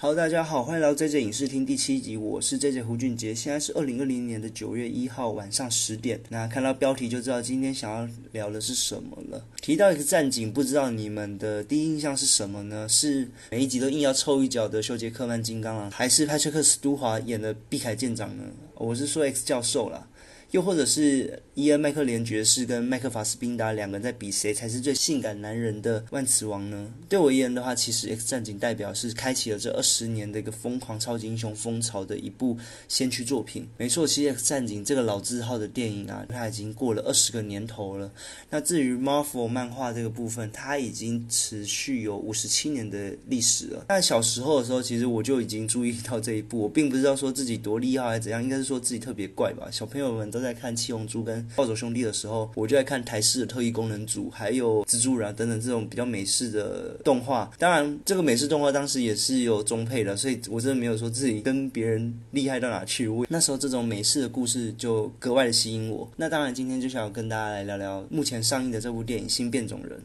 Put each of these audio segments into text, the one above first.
Hello，大家好，欢迎来到 JJ 影视厅第七集，我是 JJ 胡俊杰。现在是二零二零年的九月一号晚上十点。那看到标题就知道今天想要聊的是什么了。提到一个战警，不知道你们的第一印象是什么呢？是每一集都硬要凑一脚的休杰克曼金刚狼，还是派翠克斯都华演的碧凯舰长呢？我是说 X 教授啦。又或者是伊恩麦克连爵士跟麦克法斯宾达两个人在比谁才是最性感男人的万磁王呢？对我而言的话，其实 X 战警代表是开启了这二十年的一个疯狂超级英雄风潮的一部先驱作品。没错，其实 X 战警这个老字号的电影啊，它已经过了二十个年头了。那至于 Marvel 漫画这个部分，它已经持续有五十七年的历史了。那小时候的时候，其实我就已经注意到这一部，我并不知道说自己多厉害还是怎样，应该是说自己特别怪吧。小朋友们都都在看七龙珠跟暴走兄弟的时候，我就在看台式的特异功能组，还有蜘蛛人等等这种比较美式的动画。当然，这个美式动画当时也是有中配的，所以我真的没有说自己跟别人厉害到哪去。我那时候这种美式的故事就格外的吸引我。那当然，今天就想要跟大家来聊聊目前上映的这部电影《新变种人》。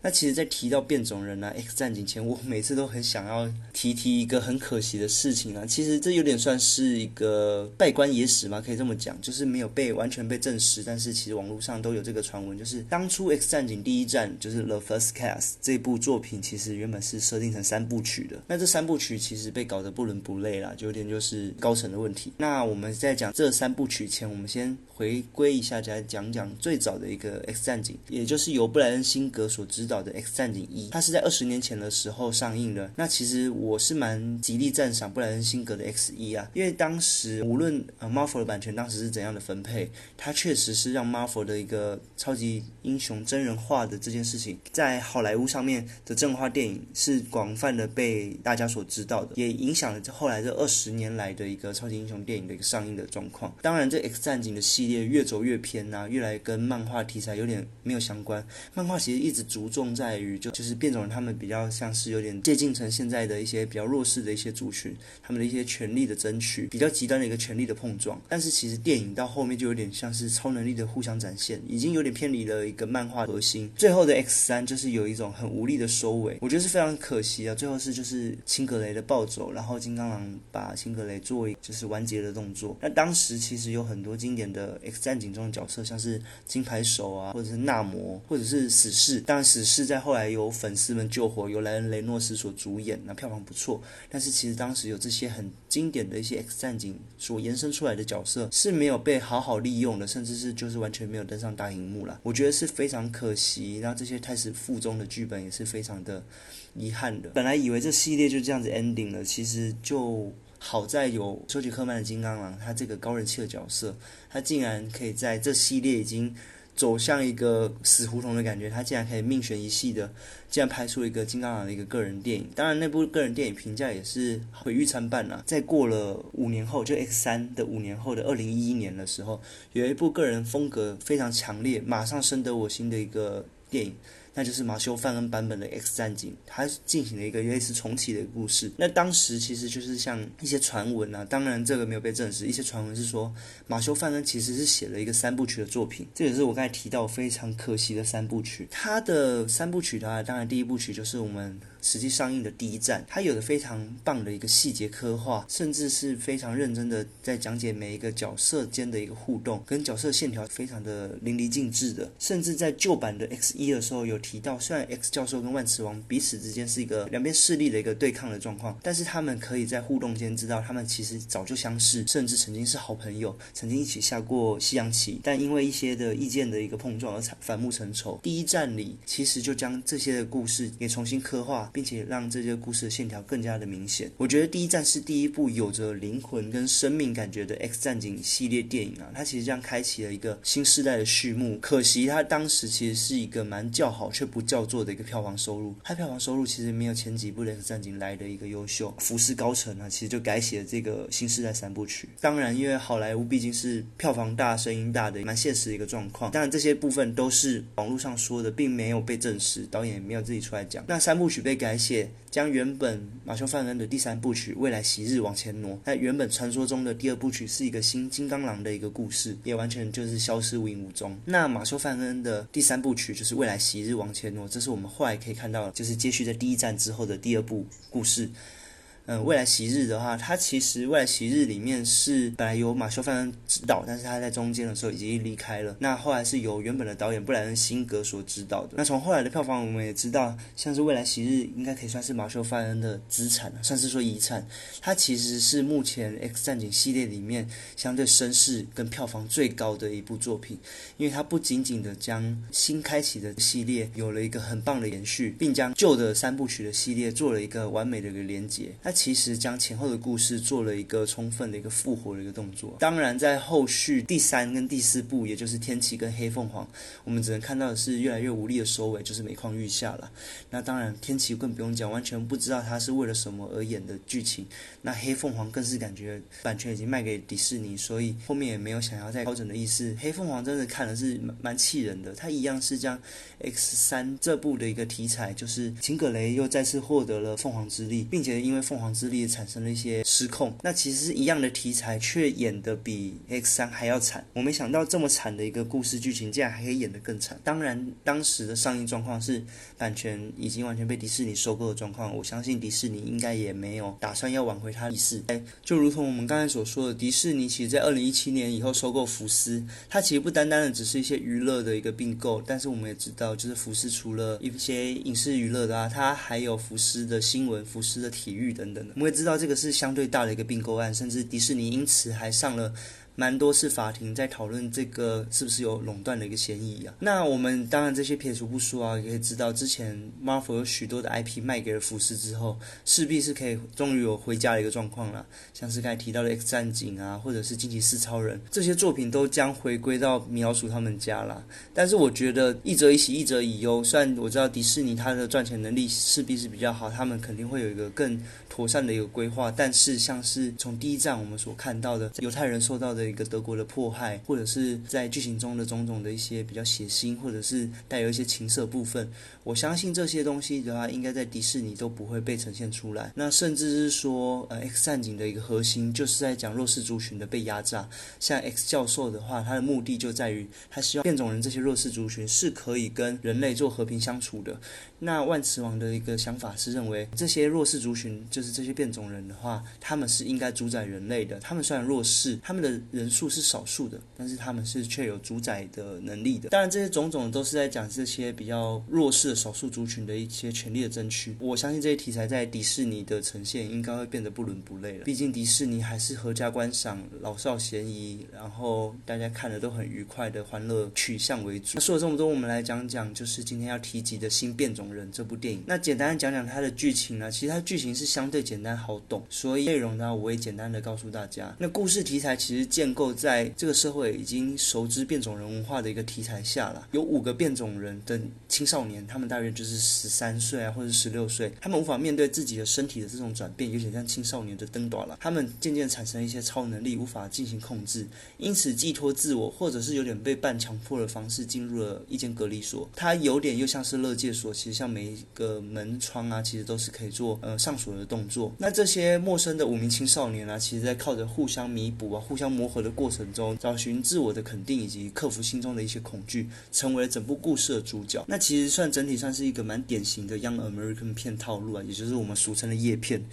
那其实，在提到变种人啊，X 战警前，我每次都很想要提提一个很可惜的事情啊。其实这有点算是一个拜官野史嘛，可以这么讲，就是没有被完全被证实，但是其实网络上都有这个传闻，就是当初 X 战警第一站就是 The First Cast 这部作品，其实原本是设定成三部曲的。那这三部曲其实被搞得不伦不类啦，就有点就是高层的问题。那我们在讲这三部曲前，我们先回归一下，来讲讲最早的一个 X 战警，也就是由布莱恩辛格所执导的《X 战警一》，它是在二十年前的时候上映的。那其实我是蛮极力赞赏布莱恩辛格的 X 一啊，因为当时无论呃 Marvel 的版权当时是怎样的分配，它确实是让 Marvel 的一个超级英雄真人化的这件事情，在好莱坞上面的真人化电影是广泛的被大家所知道的，也影响了这后来这二十年来的一个超级英雄电影的一个上映的状况。当然，这 X 战警的系列越走越偏呐，越来跟漫画题材有点没有相关。漫画其实一直着重在于，就就是变种人他们比较像是有点接近成现在的一些比较弱势的一些族群，他们的一些权利的争取，比较极端的一个权利的碰撞。但是其实电影到后面就有点像是超能力的互相展现，已经有点偏离了一个漫画核心。最后的 X 三就是有一种很无力的收尾，我觉得是非常可惜啊。最后是就是青格雷的暴走，然后金刚狼把青格雷作为就是完结的动作。那当时其实有很多经典的 X 战警中的角色，像是金牌手啊，或者是纳摩，或者是死侍。当然死侍在后来有粉丝们救活，由莱恩雷诺斯所主演，那票房不错。但是其实当时有这些很经典的一些 X 战警所延伸出来的角色是没有被好好好利用的，甚至是就是完全没有登上大荧幕了。我觉得是非常可惜。那这些开始附中的剧本也是非常的遗憾的。本来以为这系列就这样子 ending 了，其实就好在有休杰克曼的金刚狼，他这个高人气的角色，他竟然可以在这系列已经。走向一个死胡同的感觉，他竟然可以命悬一系的，竟然拍出一个金刚狼的一个个人电影。当然，那部个人电影评价也是毁誉参半啊。在过了五年后，就 X 三的五年后的二零一一年的时候，有一部个人风格非常强烈、马上深得我心的一个电影。那就是马修·范恩版本的《X 战警》，它进行了一个类似重启的故事。那当时其实就是像一些传闻啊，当然这个没有被证实。一些传闻是说，马修·范恩其实是写了一个三部曲的作品，这也是我刚才提到非常可惜的三部曲。他的三部曲的话，当然第一部曲就是我们。实际上映的第一站，它有的非常棒的一个细节刻画，甚至是非常认真的在讲解每一个角色间的一个互动，跟角色线条非常的淋漓尽致的。甚至在旧版的 X 一的时候有提到，虽然 X 教授跟万磁王彼此之间是一个两边势力的一个对抗的状况，但是他们可以在互动间知道他们其实早就相识，甚至曾经是好朋友，曾经一起下过西洋棋，但因为一些的意见的一个碰撞而反目成仇。第一站里其实就将这些的故事也重新刻画。并且让这些故事的线条更加的明显。我觉得第一站是第一部有着灵魂跟生命感觉的 X 战警系列电影啊，它其实这样开启了一个新时代的序幕。可惜它当时其实是一个蛮叫好却不叫座的一个票房收入，它票房收入其实没有前几部 X 战警来的一个优秀。服饰高层啊，其实就改写了这个新时代三部曲。当然，因为好莱坞毕竟是票房大、声音大的蛮现实的一个状况。当然这些部分都是网络上说的，并没有被证实，导演也没有自己出来讲。那三部曲被。改写将原本马修·范恩的第三部曲《未来昔日》往前挪，那原本传说中的第二部曲是一个新金刚狼的一个故事，也完全就是消失无影无踪。那马修·范恩的第三部曲就是《未来昔日》往前挪，这是我们后来可以看到，就是接续在第一站之后的第二部故事。嗯，未来昔日的话，它其实未来昔日里面是本来由马修·范恩指导，但是他在中间的时候已经离开了。那后来是由原本的导演布莱恩·辛格所指导的。那从后来的票房我们也知道，像是未来昔日应该可以算是马修·范恩的资产，算是说遗产。它其实是目前《X 战警》系列里面相对声势跟票房最高的一部作品，因为它不仅仅的将新开启的系列有了一个很棒的延续，并将旧的三部曲的系列做了一个完美的一个连接。它其实将前后的故事做了一个充分的一个复活的一个动作。当然，在后续第三跟第四部，也就是天启跟黑凤凰，我们只能看到的是越来越无力的收尾，就是每况愈下了。那当然，天启更不用讲，完全不知道他是为了什么而演的剧情。那黑凤凰更是感觉版权已经卖给迪士尼，所以后面也没有想要再调整的意思。黑凤凰真的看的是蛮蛮气人的，他一样是将 X 三这部的一个题材，就是秦葛雷又再次获得了凤凰之力，并且因为凤凰之力产生了一些失控。那其实是一样的题材，却演的比 X 三还要惨。我没想到这么惨的一个故事剧情，竟然还可以演得更惨。当然，当时的上映状况是版权已经完全被迪士尼收购的状况，我相信迪士尼应该也没有打算要挽回它的意思。就如同我们刚才所说的，迪士尼其实在二零一七年以后收购福斯，它其实不单单的只是一些娱乐的一个并购，但是我们也知道，就是福斯除了一些影视娱乐的啊，它还有福斯的新闻、福斯的体育等等我们也知道这个是相对大的一个并购案，甚至迪士尼因此还上了。蛮多次法庭在讨论这个是不是有垄断的一个嫌疑啊？那我们当然这些撇除不说啊，也可以知道之前 Marvel 有许多的 IP 卖给了福斯之后，势必是可以终于有回家的一个状况了。像是刚才提到的 X 战警啊，或者是惊奇四超人这些作品都将回归到米老鼠他们家了。但是我觉得一则以喜，一则以忧。虽然我知道迪士尼它的赚钱能力势必是比较好，他们肯定会有一个更妥善的一个规划。但是像是从第一站我们所看到的犹太人受到的一个德国的迫害，或者是在剧情中的种种的一些比较血腥，或者是带有一些情色部分，我相信这些东西的话，应该在迪士尼都不会被呈现出来。那甚至是说，呃，X 战警的一个核心就是在讲弱势族群的被压榨。像 X 教授的话，他的目的就在于他希望变种人这些弱势族群是可以跟人类做和平相处的。那万磁王的一个想法是认为，这些弱势族群就是这些变种人的话，他们是应该主宰人类的。他们虽然弱势，他们的人数是少数的，但是他们是却有主宰的能力的。当然，这些种种都是在讲这些比较弱势的少数族群的一些权利的争取。我相信这些题材在迪士尼的呈现应该会变得不伦不类了。毕竟迪士尼还是合家观赏、老少咸宜，然后大家看的都很愉快的欢乐取向为主。那说了这么多，我们来讲讲就是今天要提及的新变种。人这部电影，那简单的讲讲它的剧情呢？其实它剧情是相对简单好懂，所以内容呢，我也简单的告诉大家。那故事题材其实建构在这个社会已经熟知变种人文化的一个题材下了。有五个变种人的青少年，他们大约就是十三岁啊，或者十六岁，他们无法面对自己的身体的这种转变，有点像青少年的登短了。他们渐渐产生一些超能力，无法进行控制，因此寄托自我，或者是有点被半强迫的方式进入了一间隔离所。它有点又像是乐界所，其实。像每一个门窗啊，其实都是可以做呃上锁的动作。那这些陌生的五名青少年啊，其实在靠着互相弥补啊、互相磨合的过程中，找寻自我的肯定以及克服心中的一些恐惧，成为了整部故事的主角。那其实算整体算是一个蛮典型的 Young American 片套路啊，也就是我们俗称的叶片。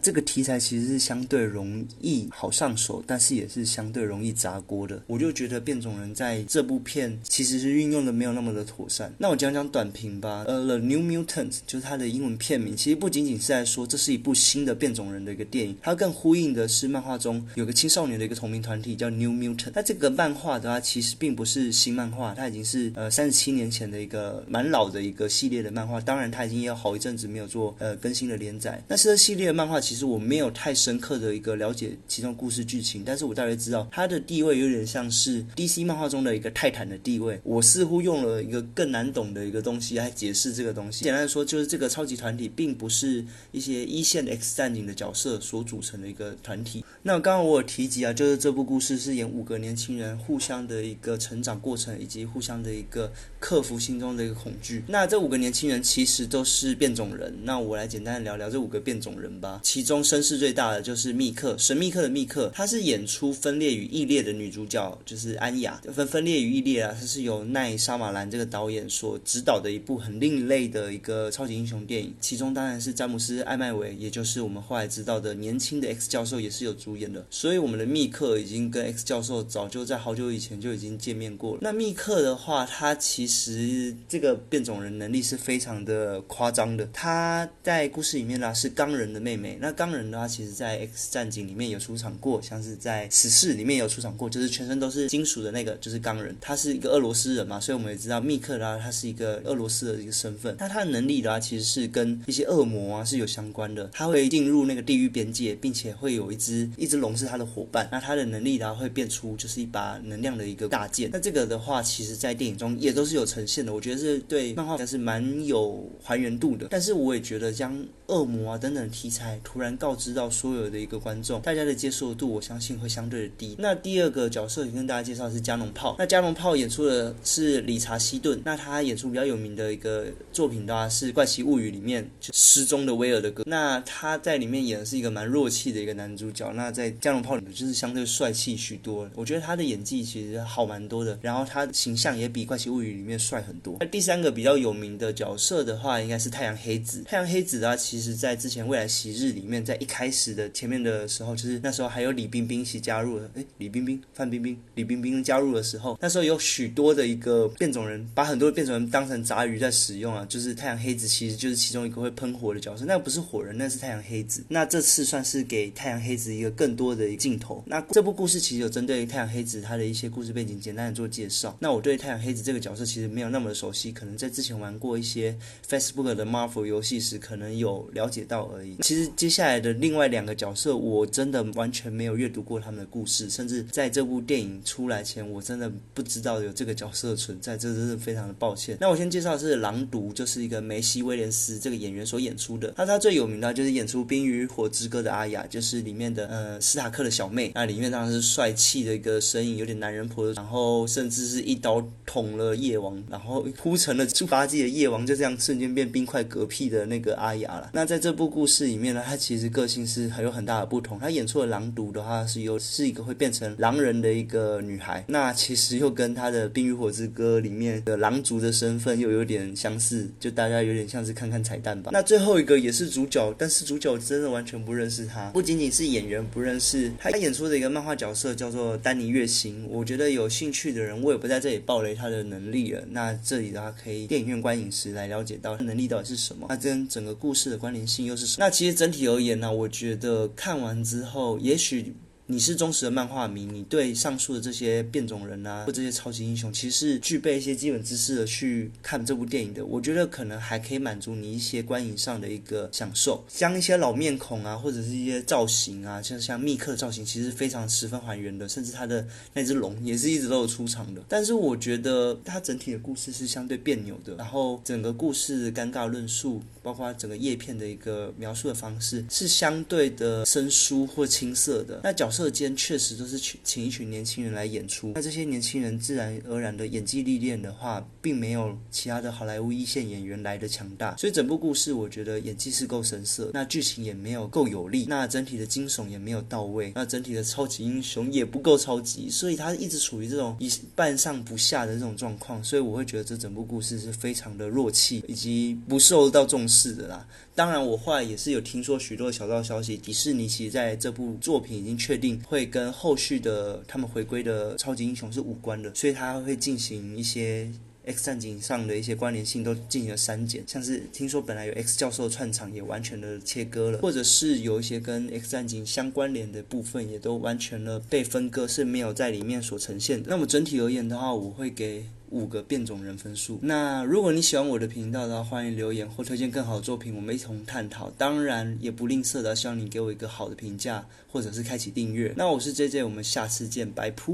这个题材其实是相对容易好上手，但是也是相对容易砸锅的。我就觉得变种人在这部片其实是运用的没有那么的妥善。那我讲讲短评吧，呃，The。New Mutant 就是它的英文片名，其实不仅仅是在说这是一部新的变种人的一个电影，它更呼应的是漫画中有个青少年的一个同名团体叫 New Mutant。那这个漫画的话，其实并不是新漫画，它已经是呃三十七年前的一个蛮老的一个系列的漫画。当然，它已经有好一阵子没有做呃更新的连载。那这系列的漫画，其实我没有太深刻的一个了解其中故事剧情，但是我大约知道它的地位有点像是 DC 漫画中的一个泰坦的地位。我似乎用了一个更难懂的一个东西来解释这个东西。简单的说，就是这个超级团体并不是一些一线 X 战警的角色所组成的一个团体。那刚刚我有提及啊，就是这部故故事是演五个年轻人互相的一个成长过程，以及互相的一个克服心中的一个恐惧。那这五个年轻人其实都是变种人。那我来简单的聊聊这五个变种人吧。其中声势最大的就是密克，神秘客的密克，他是演出《分裂与异裂》的女主角，就是安雅。分分裂与异裂啊，它是由奈沙马兰这个导演所指导的一部很另类的一个超级英雄电影。其中当然是詹姆斯艾麦维，也就是我们后来知道的年轻的 X 教授，也是有主演的。所以我们的密克已经 跟 X 教授早就在好久以前就已经见面过了。那密克的话，他其实这个变种人能力是非常的夸张的。他在故事里面呢是钢人的妹妹。那钢人的话，其实在 X 战警里面有出场过，像是在死侍里面有出场过，就是全身都是金属的那个，就是钢人。他是一个俄罗斯人嘛，所以我们也知道密克的话，他是一个俄罗斯的一个身份。那他的能力的话，其实是跟一些恶魔啊是有相关的。他会进入那个地狱边界，并且会有一只一只龙是他的伙伴。那他的能力然后，会变出就是一把能量的一个大剑。那这个的话，其实在电影中也都是有呈现的。我觉得是对漫画是蛮有还原度的。但是我也觉得将恶魔啊等等题材突然告知到所有的一个观众，大家的接受度我相信会相对的低。那第二个角色也跟大家介绍是加农炮。那加农炮演出的是理查希顿。那他演出比较有名的一个作品的话是《怪奇物语》里面失踪的威尔的歌。那他在里面演的是一个蛮弱气的一个男主角。那在加农炮里面就是相对帅气许多。我觉得他的演技其实好蛮多的。然后他形象也比《怪奇物语》里面帅很多。那第三个比较有名的角色的话，应该是太阳黑子。太阳黑子的话，其其实在之前《未来昔日》里面，在一开始的前面的时候，就是那时候还有李冰冰一起加入了。哎，李冰冰、范冰冰、李冰冰加入的时候，那时候有许多的一个变种人，把很多变种人当成杂鱼在使用啊。就是太阳黑子其实就是其中一个会喷火的角色，那不是火人，那是太阳黑子。那这次算是给太阳黑子一个更多的镜头。那这部故事其实有针对太阳黑子他的一些故事背景简单的做介绍。那我对太阳黑子这个角色其实没有那么的熟悉，可能在之前玩过一些 Facebook 的 Marvel 游戏时，可能有了解到而已。其实接下来的另外两个角色，我真的完全没有阅读过他们的故事，甚至在这部电影出来前，我真的不知道有这个角色存在，这真是非常的抱歉。那我先介绍的是狼毒，就是一个梅西威廉斯这个演员所演出的。那他最有名的就是演出《冰与火之歌》的阿雅，就是里面的呃斯塔克的小妹。那里面当然是帅气的一个身影，有点男人婆，然后甚至是一刀捅了夜王，然后铺成了猪八戒的夜王，就这样瞬间变冰块嗝屁的那个阿雅了。那在这部故事里面呢，他其实个性是很有很大的不同。他演出的狼毒的话，是有是一个会变成狼人的一个女孩。那其实又跟他的《冰与火之歌》里面的狼族的身份又有点相似，就大家有点像是看看彩蛋吧。那最后一个也是主角，但是主角真的完全不认识他，不仅仅是演员不认识他演出的一个漫画角色叫做丹尼月行。我觉得有兴趣的人，我也不在这里暴雷他的能力了。那这里的话，可以电影院观影时来了解到他能力到底是什么，那跟整个故事的关联性又是什么？那其实整体而言呢，我觉得看完之后，也许。你是忠实的漫画迷，你对上述的这些变种人啊，或这些超级英雄，其实是具备一些基本知识的去看这部电影的。我觉得可能还可以满足你一些观影上的一个享受，将一些老面孔啊，或者是一些造型啊，像像密克造型，其实非常十分还原的，甚至他的那只龙也是一直都有出场的。但是我觉得它整体的故事是相对别扭的，然后整个故事尴尬论述，包括整个叶片的一个描述的方式，是相对的生疏或青涩的。那角色间确实都是请请一群年轻人来演出，那这些年轻人自然而然的演技历练的话，并没有其他的好莱坞一线演员来的强大，所以整部故事我觉得演技是够神色，那剧情也没有够有力，那整体的惊悚也没有到位，那整体的超级英雄也不够超级，所以他一直处于这种一半上不下的这种状况，所以我会觉得这整部故事是非常的弱气以及不受到重视的啦。当然，我后来也是有听说许多小道消息，迪士尼其实在这部作品已经确定会跟后续的他们回归的超级英雄是无关的，所以他会进行一些 X 战警上的一些关联性都进行了删减，像是听说本来有 X 教授串场也完全的切割了，或者是有一些跟 X 战警相关联的部分也都完全的被分割，是没有在里面所呈现。那么整体而言的话，我会给。五个变种人分数。那如果你喜欢我的频道的话，欢迎留言或推荐更好的作品，我们一同探讨。当然也不吝啬的希望你给我一个好的评价，或者是开启订阅。那我是 J J，我们下次见，拜扑。